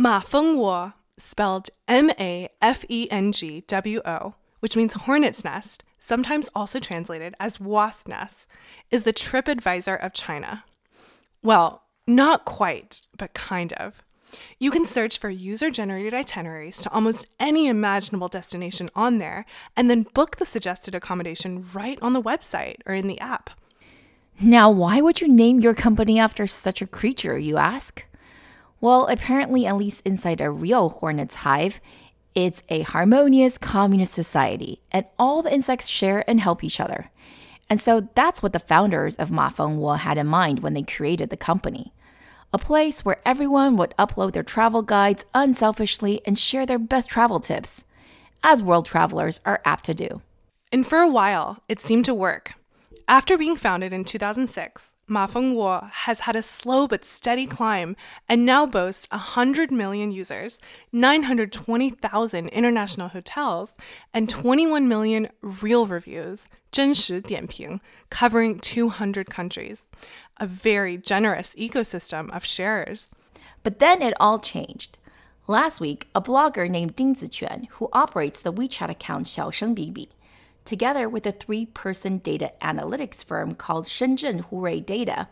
Ma Fengwo, spelled M A F E N G W O, which means hornet's nest, sometimes also translated as wasp nest, is the TripAdvisor of China. Well, not quite, but kind of. You can search for user generated itineraries to almost any imaginable destination on there and then book the suggested accommodation right on the website or in the app. Now, why would you name your company after such a creature, you ask? Well, apparently, at least inside a real hornet's hive, it's a harmonious communist society, and all the insects share and help each other. And so that's what the founders of Ma Fengwo had in mind when they created the company. A place where everyone would upload their travel guides unselfishly and share their best travel tips, as world travelers are apt to do. And for a while, it seemed to work. After being founded in 2006, Ma Fengwo has had a slow but steady climb and now boasts 100 million users, 920,000 international hotels, and 21 million real reviews, 真实点评, covering 200 countries. A very generous ecosystem of sharers. But then it all changed. Last week, a blogger named Ding Ziquan, who operates the WeChat account Xiaosheng Bibi, together with a three person data analytics firm called Shenzhen Hurui Data,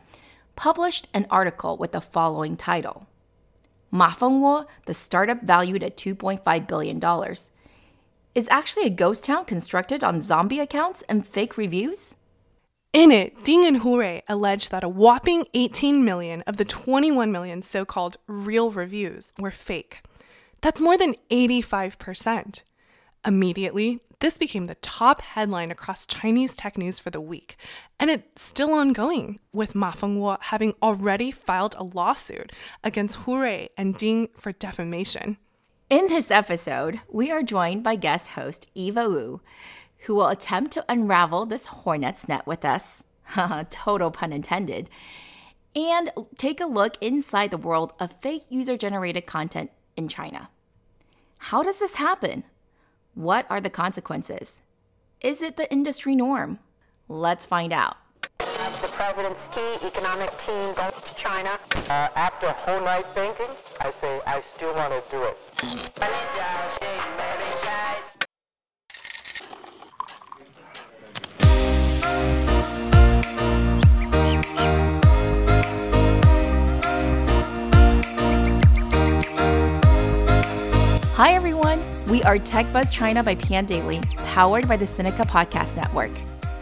published an article with the following title Ma Fengwo, the startup valued at $2.5 billion, is actually a ghost town constructed on zombie accounts and fake reviews? In it, Ding and Hurui alleged that a whopping 18 million of the 21 million so called real reviews were fake. That's more than 85%. Immediately, this became the top headline across Chinese tech news for the week, and it's still ongoing, with Ma Fengwo having already filed a lawsuit against Hurui and Ding for defamation. In this episode, we are joined by guest host Eva Woo, who will attempt to unravel this hornet's net with us. Total pun intended. And take a look inside the world of fake user generated content in China. How does this happen? What are the consequences? Is it the industry norm? Let's find out. The president's key economic team goes to China. Uh, after a whole night thinking, I say I still want to do it. Hi, everyone. We are Tech Buzz China by Pandaily, powered by the Sinica Podcast Network.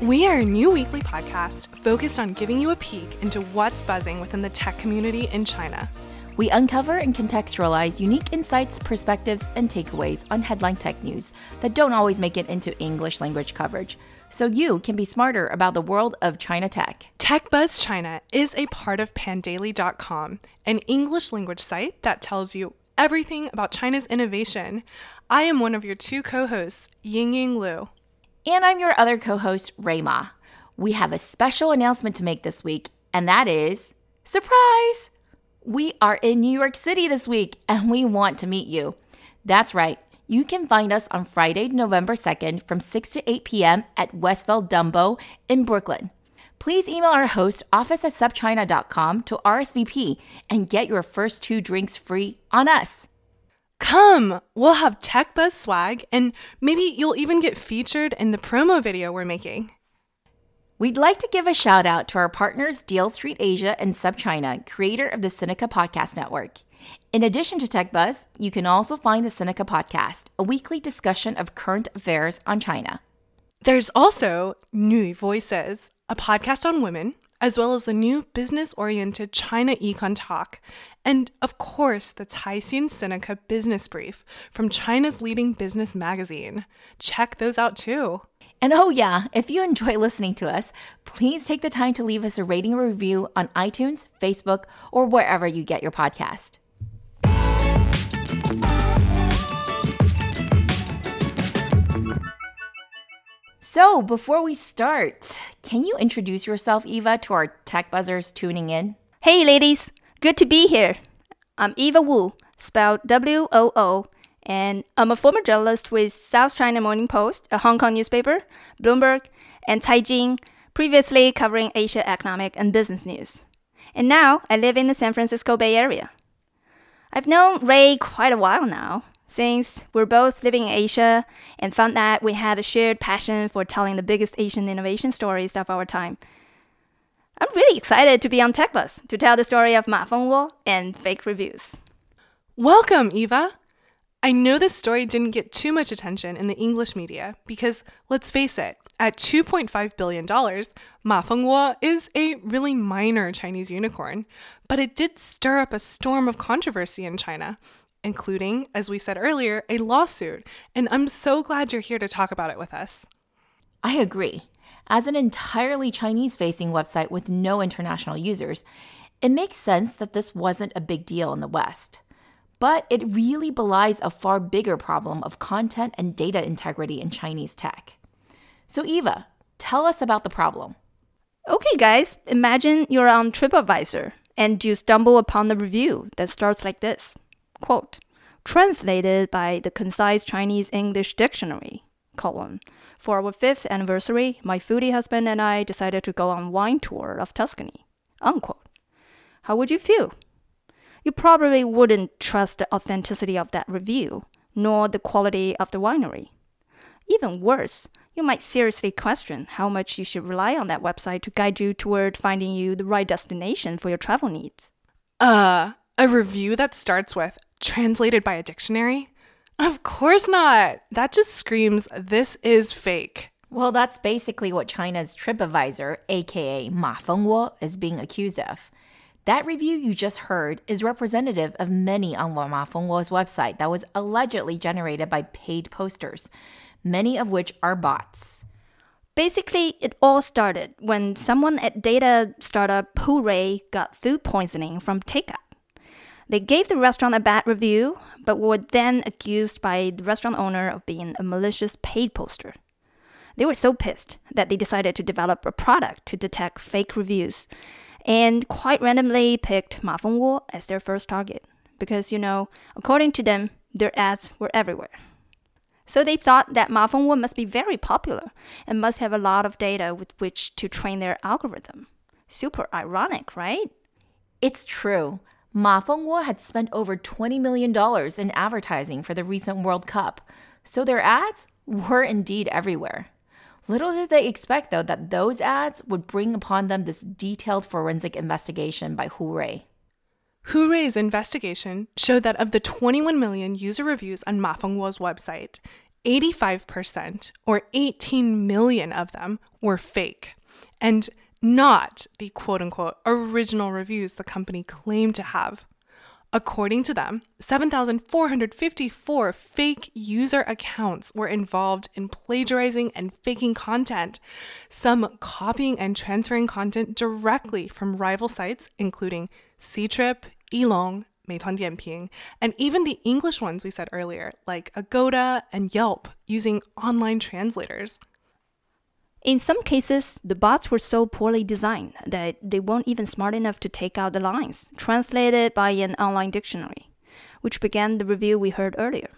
We are a new weekly podcast focused on giving you a peek into what's buzzing within the tech community in China. We uncover and contextualize unique insights, perspectives, and takeaways on headline tech news that don't always make it into English language coverage, so you can be smarter about the world of China tech. Tech Buzz China is a part of pandaily.com, an English language site that tells you everything about China's innovation. I am one of your two co hosts, Ying Ying Lu. And I'm your other co host, Ray Ma. We have a special announcement to make this week, and that is surprise! We are in New York City this week, and we want to meet you. That's right. You can find us on Friday, November 2nd from 6 to 8 p.m. at Westville Dumbo in Brooklyn. Please email our host, office at supchina.com, to RSVP and get your first two drinks free on us. Come! We'll have Tech Buzz swag, and maybe you'll even get featured in the promo video we're making. We'd like to give a shout out to our partners, Deal Street Asia and SupChina, creator of the Sinica Podcast Network. In addition to Tech Buzz, you can also find the Seneca Podcast, a weekly discussion of current affairs on China. There's also New Voices, a podcast on women, as well as the new business oriented China Econ Talk, and of course, the Caixin Sinica Business Brief from China's leading business magazine. Check those out too. And oh, yeah, if you enjoy listening to us, please take the time to leave us a rating or review on iTunes, Facebook, or wherever you get your podcast. So, before we start, can you introduce yourself, Eva, to our tech buzzers tuning in? Hey, ladies. Good to be here. I'm Eva Woo, spelled W O O, and I'm a former journalist with South China Morning Post, a Hong Kong newspaper, Bloomberg, and Caixin, previously covering Asia economic and business news. And now I live in the San Francisco Bay Area. I've known Ray quite a while now, since we're both living in Asia and found that we had a shared passion for telling the biggest Asian innovation stories of our time. I'm really excited to be on Tech Buzz to tell the story of Ma Fengwo and fake reviews. Welcome, Eva. I know this story didn't get too much attention in the English media because, let's face it, at $2.5 billion, Ma Fengwo is a really minor Chinese unicorn, but it did stir up a storm of controversy in China, including, as we said earlier, a lawsuit, and I'm so glad you're here to talk about it with us. I agree. As an entirely Chinese facing website with no international users, it makes sense that this wasn't a big deal in the West. But it really belies a far bigger problem of content and data integrity in Chinese tech. So, Eva, tell us about the problem. Okay, guys, imagine you're on TripAdvisor and you stumble upon the review that starts like this quote, translated by the concise Chinese English dictionary, colon. For our fifth anniversary, my foodie husband and I decided to go on wine tour of Tuscany, unquote. How would you feel? You probably wouldn't trust the authenticity of that review, nor the quality of the winery. Even worse, you might seriously question how much you should rely on that website to guide you toward finding you the right destination for your travel needs. Uh, a review that starts with translated by a dictionary? Of course not. That just screams this is fake. Well, that's basically what China's TripAdvisor, aka Ma Fengwo, is being accused of. That review you just heard is representative of many on Ma Fengwo's website that was allegedly generated by paid posters, many of which are bots. Basically, it all started when someone at data startup Hurui got food poisoning from takeout. They gave the restaurant a bad review, but were then accused by the restaurant owner of being a malicious paid poster. They were so pissed that they decided to develop a product to detect fake reviews and quite randomly picked Ma Fengwo as their first target because, you know, according to them, their ads were everywhere. So they thought that Ma Fengwo must be very popular and must have a lot of data with which to train their algorithm. Super ironic, right? It's true. Ma Fengwo had spent over $20 million in advertising for the recent World Cup, so their ads were indeed everywhere. Little did they expect, though, that those ads would bring upon them this detailed forensic investigation by Hurui. Hurui's investigation showed that of the 21 million user reviews on Ma Fengwo's website, 85%, or 18 million of them, were fake. And not the quote unquote original reviews the company claimed to have. According to them, 7,454 fake user accounts were involved in plagiarizing and faking content, some copying and transferring content directly from rival sites, including Ctrip, Elong, Meituan Dianping, and even the English ones we said earlier, like Agoda and Yelp, using online translators. In some cases, the bots were so poorly designed that they weren't even smart enough to take out the lines, translated by an online dictionary, which began the review we heard earlier.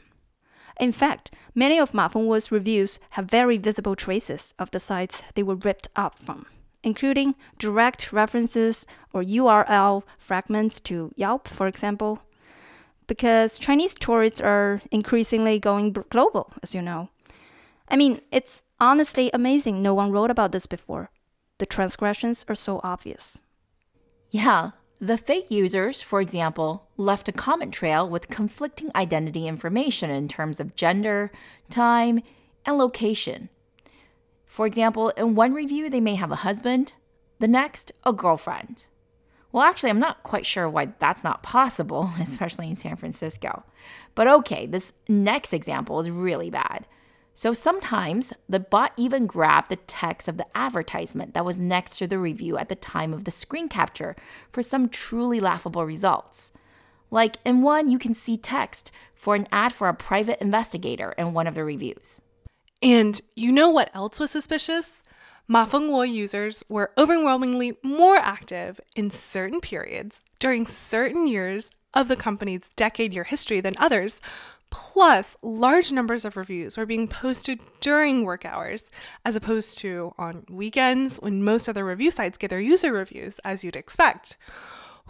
In fact, many of Ma Fengwo's reviews have very visible traces of the sites they were ripped up from, including direct references or URL fragments to Yelp, for example, because Chinese tourists are increasingly going global, as you know. I mean, it's honestly amazing no one wrote about this before. The transgressions are so obvious. Yeah, the fake users, for example, left a comment trail with conflicting identity information in terms of gender, time, and location. For example, in one review, they may have a husband, the next, a girlfriend. Well, actually, I'm not quite sure why that's not possible, especially in San Francisco. But okay, this next example is really bad. So sometimes the bot even grabbed the text of the advertisement that was next to the review at the time of the screen capture for some truly laughable results. Like in one, you can see text for an ad for a private investigator in one of the reviews. And you know what else was suspicious? Ma Fengwo users were overwhelmingly more active in certain periods during certain years of the company's decade year history than others, Plus, large numbers of reviews were being posted during work hours, as opposed to on weekends when most other review sites get their user reviews, as you'd expect.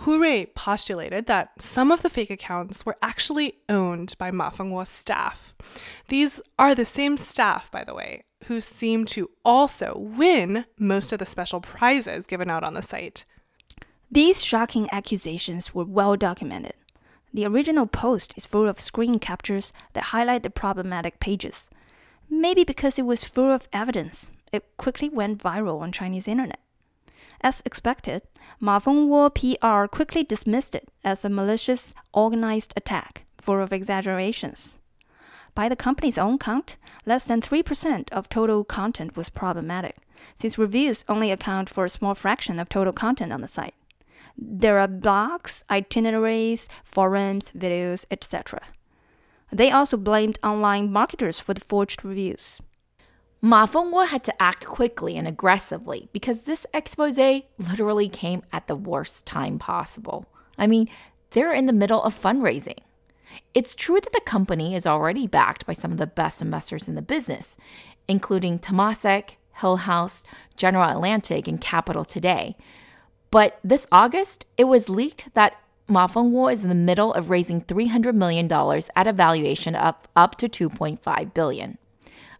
Hu Rui postulated that some of the fake accounts were actually owned by Ma Fengwo's staff. These are the same staff, by the way, who seem to also win most of the special prizes given out on the site. These shocking accusations were well documented. The original post is full of screen captures that highlight the problematic pages. Maybe because it was full of evidence, it quickly went viral on Chinese internet. As expected, Ma Fengwo PR quickly dismissed it as a malicious, organized attack full of exaggerations. By the company's own count, less than 3% of total content was problematic, since reviews only account for a small fraction of total content on the site. There are blogs, itineraries, forums, videos, etc. They also blamed online marketers for the forged reviews. Ma Fengwo had to act quickly and aggressively because this expose literally came at the worst time possible. I mean, they're in the middle of fundraising. It's true that the company is already backed by some of the best investors in the business, including Temasek, Hillhouse, General Atlantic, and Capital Today. But this August, it was leaked that Ma Fengwo is in the middle of raising $300 million at a valuation of up to 2.5 billion.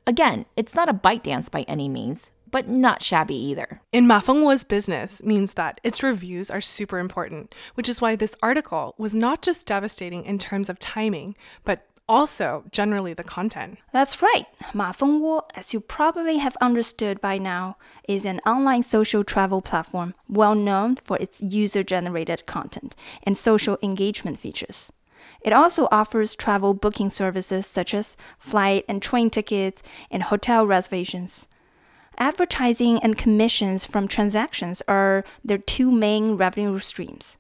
Again, it's not a ByteDance by any means, but not shabby either. In Ma Fengwo's business means that its reviews are super important, which is why this article was not just devastating in terms of timing, but also generally the content. That's right. Ma Feng Fengwo, as you probably have understood by now, is an online social travel platform well known for its user generated content and social engagement features. It also offers travel booking services such as flight and train tickets and hotel reservations. Advertising and commissions from transactions are their two main revenue streams.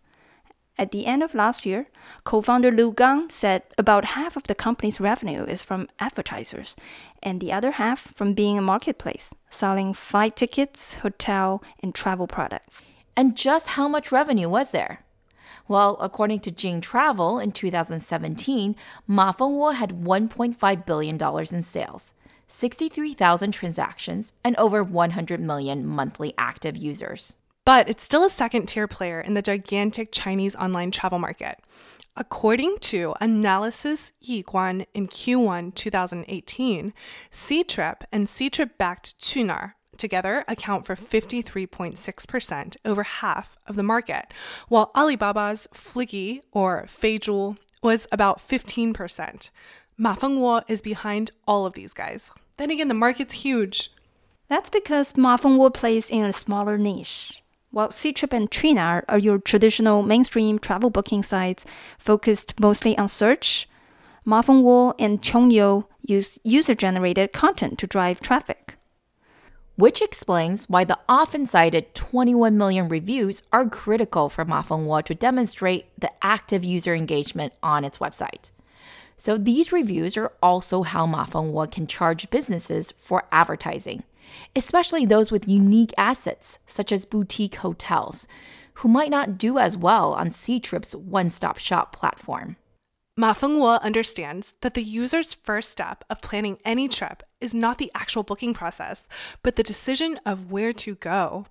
At the end of last year, co founder Liu Gang said about half of the company's revenue is from advertisers, and the other half from being a marketplace, selling flight tickets, hotel, and travel products. And just how much revenue was there? Well, according to Jing Travel in 2017, Ma Fengwo had $1.5 billion in sales, 63,000 transactions, and over 100 million monthly active users. But it's still a second tier player in the gigantic Chinese online travel market. According to Analysys Yiguan in Q1 2018, Ctrip and Ctrip backed Qunar together account for 53.6%, over half of the market, while Alibaba's Fliggy or Feizhu was about 15%. Ma Fengwo is behind all of these guys. Then again, the market's huge. That's because Ma Fengwo plays in a smaller niche. While Ctrip and Qunar are your traditional mainstream travel booking sites focused mostly on search, Ma Fengwo and Qiongyou use user-generated content to drive traffic which explains why the often cited 21 million reviews are critical for Ma Fengwo to demonstrate the active user engagement on its website. So these reviews are also how Ma Fengwo can charge businesses for advertising, especially those with unique assets such as boutique hotels, who might not do as well on Ctrip's one-stop shop platform. Ma Fengwo understands that the user's first step of planning any trip is not the actual booking process, but the decision of where to go,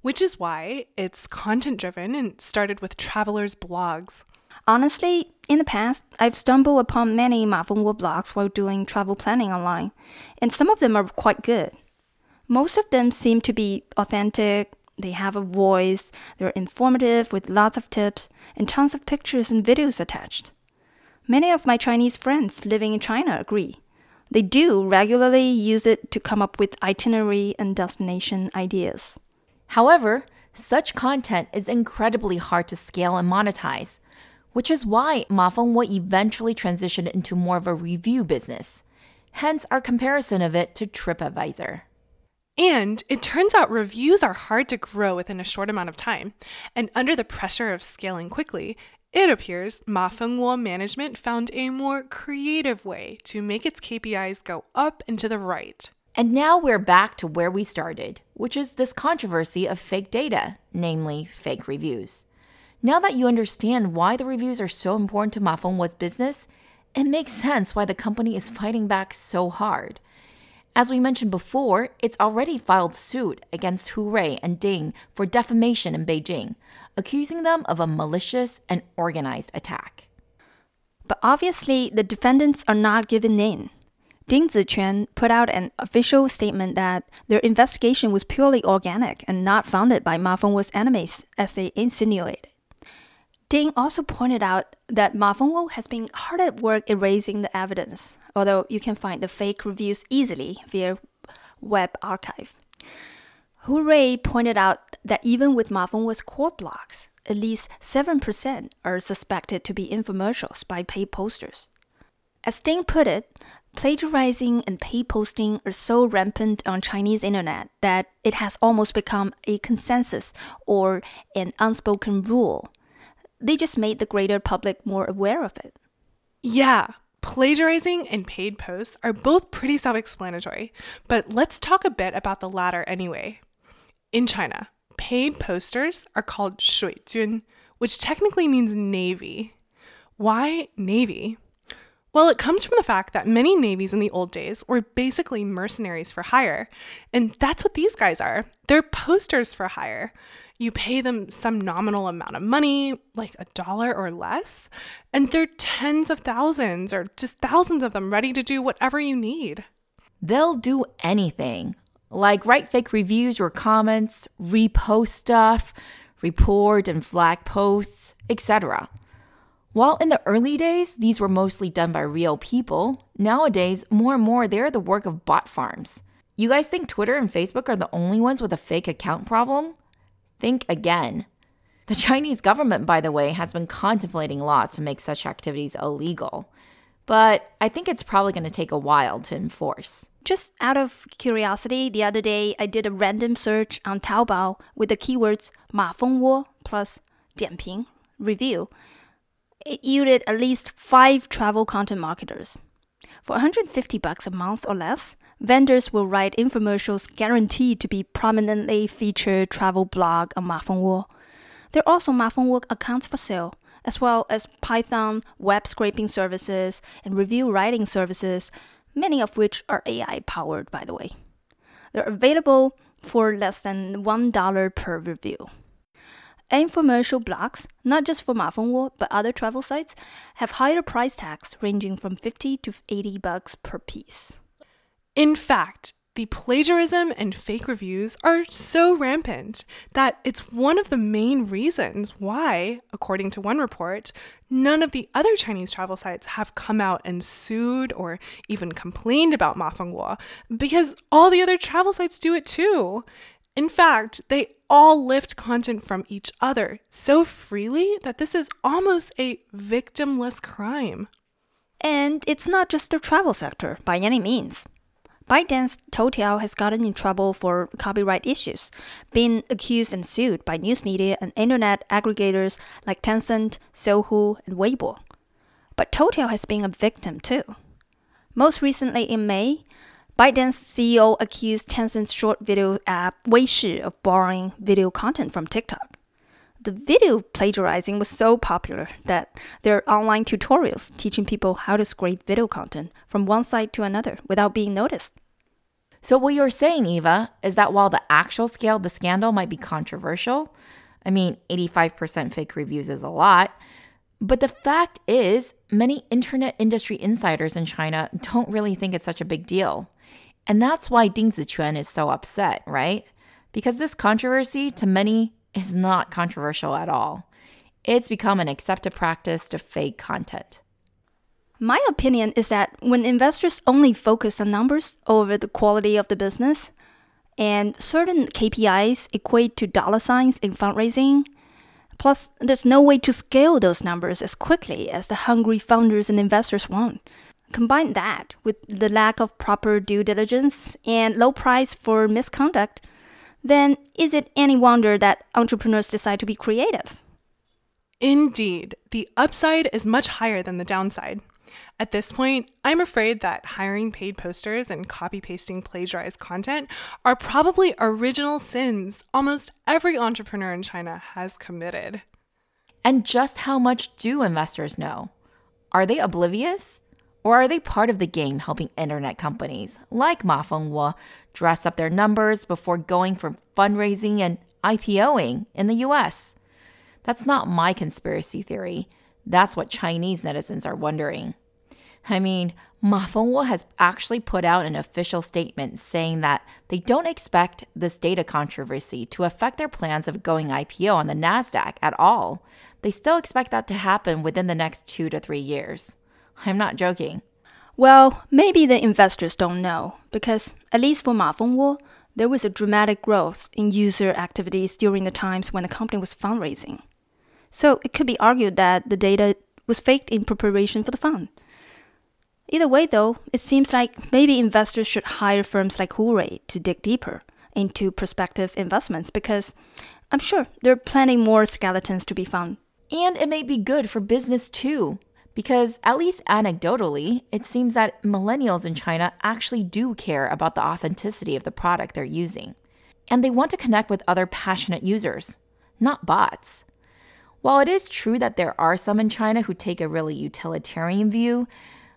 which is why it's content driven and started with travelers' blogs. Honestly, in the past, I've stumbled upon many Ma Fengwo blogs while doing travel planning online, and some of them are quite good. Most of them seem to be authentic, they have a voice, they're informative with lots of tips and tons of pictures and videos attached. Many of my Chinese friends living in China agree. They do regularly use it to come up with itinerary and destination ideas. However, such content is incredibly hard to scale and monetize, which is why Ma Fengwo eventually transitioned into more of a review business. Hence our comparison of it to TripAdvisor. And it turns out reviews are hard to grow within a short amount of time. And under the pressure of scaling quickly, it appears Ma Fengwo management found a more creative way to make its KPIs go up and to the right. And now we're back to where we started, which is this controversy of fake data, namely fake reviews. Now that you understand why the reviews are so important to Ma Fengwo's business, it makes sense why the company is fighting back so hard. As we mentioned before, it's already filed suit against Hu Rui and Ding for defamation in Beijing, accusing them of a malicious and organized attack. But obviously, the defendants are not giving in. Ding Ziquan put out an official statement that their investigation was purely organic and not founded by Ma Fengwo's enemies, as they insinuated. Ding also pointed out that Ma Fengwo has been hard at work erasing the evidence, although you can find the fake reviews easily via web archive. Hu Rui pointed out that even with Ma Fengwo's core blogs, at least 7% are suspected to be infomercials by paid posters. As Ding put it, plagiarizing and paid posting are so rampant on Chinese internet that it has almost become a consensus or an unspoken rule. They just made the greater public more aware of it. Yeah, plagiarizing and paid posts are both pretty self explanatory, but let's talk a bit about the latter anyway. In China, paid posters are called 水军, which technically means navy. Why navy? Well, it comes from the fact that many navies in the old days were basically mercenaries for hire. And that's what these guys are. They're posters for hire. You pay them some nominal amount of money, like a dollar or less, and they're tens of thousands or just thousands of them ready to do whatever you need. They'll do anything, like write fake reviews or comments, repost stuff, report and flag posts, etc. While in the early days, these were mostly done by real people, nowadays, more and more they're the work of bot farms. You guys think Twitter and Facebook are the only ones with a fake account problem? Think again. The Chinese government, by the way, has been contemplating laws to make such activities illegal. But I think it's probably going to take a while to enforce. Just out of curiosity, the other day I did a random search on Taobao with the keywords Ma Fengwo plus 点评 review it yielded at least five travel content marketers. For 150 bucks a month or less, vendors will write infomercials guaranteed to be prominently featured travel blog on Mafengwo. There are also Mafengwo accounts for sale, as well as Python web scraping services and review writing services, many of which are AI powered, by the way. They're available for less than $1 per review. Infomercial blogs, not just for Mafengwo but other travel sites, have higher price tags ranging from 50 to 80 bucks per piece. In fact, the plagiarism and fake reviews are so rampant that it's one of the main reasons why, according to one report, none of the other Chinese travel sites have come out and sued or even complained about Mafengwo because all the other travel sites do it too. In fact, they all lift content from each other so freely that this is almost a victimless crime. And it's not just the travel sector by any means. ByteDance Toutiao has gotten in trouble for copyright issues, being accused and sued by news media and internet aggregators like Tencent, Sohu, and Weibo. But Toutiao has been a victim too. Most recently in May, ByteDance CEO accused Tencent's short video app Weishi of borrowing video content from TikTok. The video plagiarizing was so popular that there are online tutorials teaching people how to scrape video content from one site to another without being noticed. So, what you're saying, Eva, is that while the actual scale of the scandal might be controversial, I mean, 85% fake reviews is a lot, but the fact is, many internet industry insiders in China don't really think it's such a big deal. And that's why Ding Ziquan is so upset, right? Because this controversy to many is not controversial at all. It's become an accepted practice to fake content. My opinion is that when investors only focus on numbers over the quality of the business, and certain KPIs equate to dollar signs in fundraising, plus there's no way to scale those numbers as quickly as the hungry founders and investors want. Combine that with the lack of proper due diligence and low price for misconduct, then is it any wonder that entrepreneurs decide to be creative? Indeed, the upside is much higher than the downside. At this point, I'm afraid that hiring paid posters and copy pasting plagiarized content are probably original sins almost every entrepreneur in China has committed. And just how much do investors know? Are they oblivious? Or are they part of the game helping internet companies like Ma Fengwo dress up their numbers before going for fundraising and IPOing in the US? That's not my conspiracy theory. That's what Chinese netizens are wondering. I mean, Ma Fengwo has actually put out an official statement saying that they don't expect this data controversy to affect their plans of going IPO on the NASDAQ at all. They still expect that to happen within the next two to three years. I'm not joking. Well, maybe the investors don't know, because at least for Ma Fengwo, there was a dramatic growth in user activities during the times when the company was fundraising. So it could be argued that the data was faked in preparation for the fund. Either way, though, it seems like maybe investors should hire firms like Hurui to dig deeper into prospective investments because I'm sure there are plenty more skeletons to be found. And it may be good for business too, because at least anecdotally, it seems that millennials in China actually do care about the authenticity of the product they're using. And they want to connect with other passionate users, not bots. While it is true that there are some in China who take a really utilitarian view,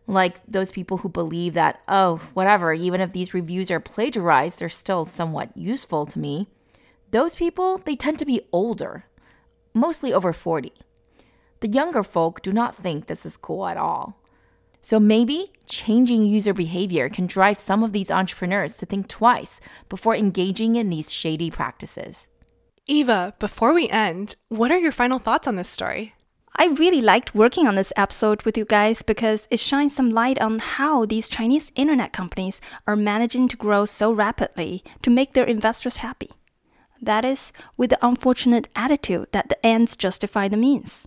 like those people who believe that, oh, whatever, even if these reviews are plagiarized, they're still somewhat useful to me. Those people, they tend to be older, mostly over 40. The younger folk do not think this is cool at all. So maybe changing user behavior can drive some of these entrepreneurs to think twice before engaging in these shady practices. Eva, before we end, what are your final thoughts on this story? I really liked working on this episode with you guys because it shines some light on how these Chinese internet companies are managing to grow so rapidly to make their investors happy. That is, with the unfortunate attitude that the ends justify the means.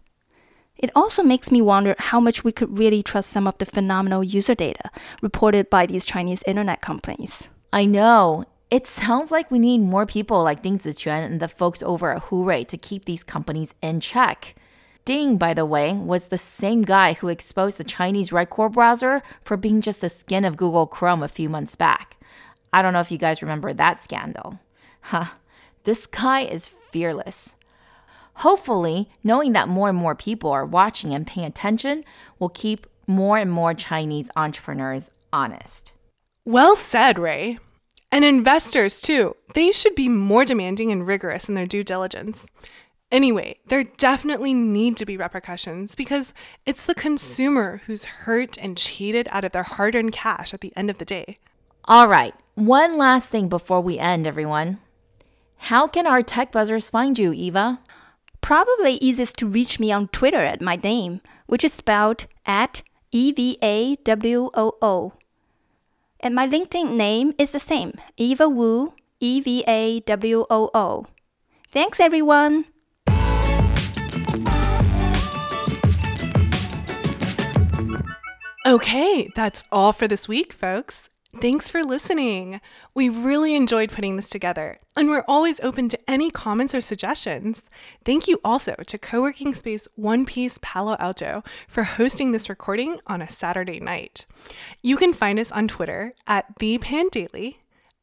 It also makes me wonder how much we could really trust some of the phenomenal user data reported by these Chinese internet companies. I know. It sounds like we need more people like Ding Ziquan and the folks over at Hurui to keep these companies in check. Ding, by the way, was the same guy who exposed the Chinese Red Core browser for being just the skin of Google Chrome a few months back. I don't know if you guys remember that scandal. Huh, this guy is fearless. Hopefully, knowing that more and more people are watching and paying attention will keep more and more Chinese entrepreneurs honest. Well said, Ray. And investors, too. They should be more demanding and rigorous in their due diligence. Anyway, there definitely need to be repercussions because it's the consumer who's hurt and cheated out of their hard earned cash at the end of the day. All right, one last thing before we end, everyone. How can our tech buzzers find you, Eva? Probably easiest to reach me on Twitter at my name, which is spelled at E V A W O O. And my LinkedIn name is the same Eva Woo, E V A W O O. Thanks, everyone. Okay, that's all for this week, folks. Thanks for listening. We really enjoyed putting this together, and we're always open to any comments or suggestions. Thank you also to co-working space One Piece Palo Alto for hosting this recording on a Saturday night. You can find us on Twitter at the Pandaily,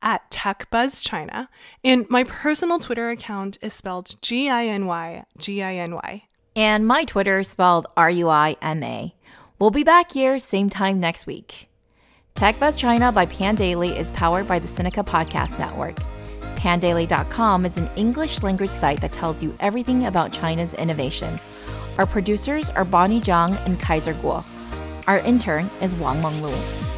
at TechBuzzChina, and my personal Twitter account is spelled G I N Y G I N Y. And my Twitter is spelled R U I M A. We'll be back here same time next week. Tech Buzz China by Pandaily is powered by the Sinica Podcast Network. Pandaily.com is an English language site that tells you everything about China's innovation. Our producers are Bonnie Zhang and Kaiser Kuo. Our intern is Wang Menglu.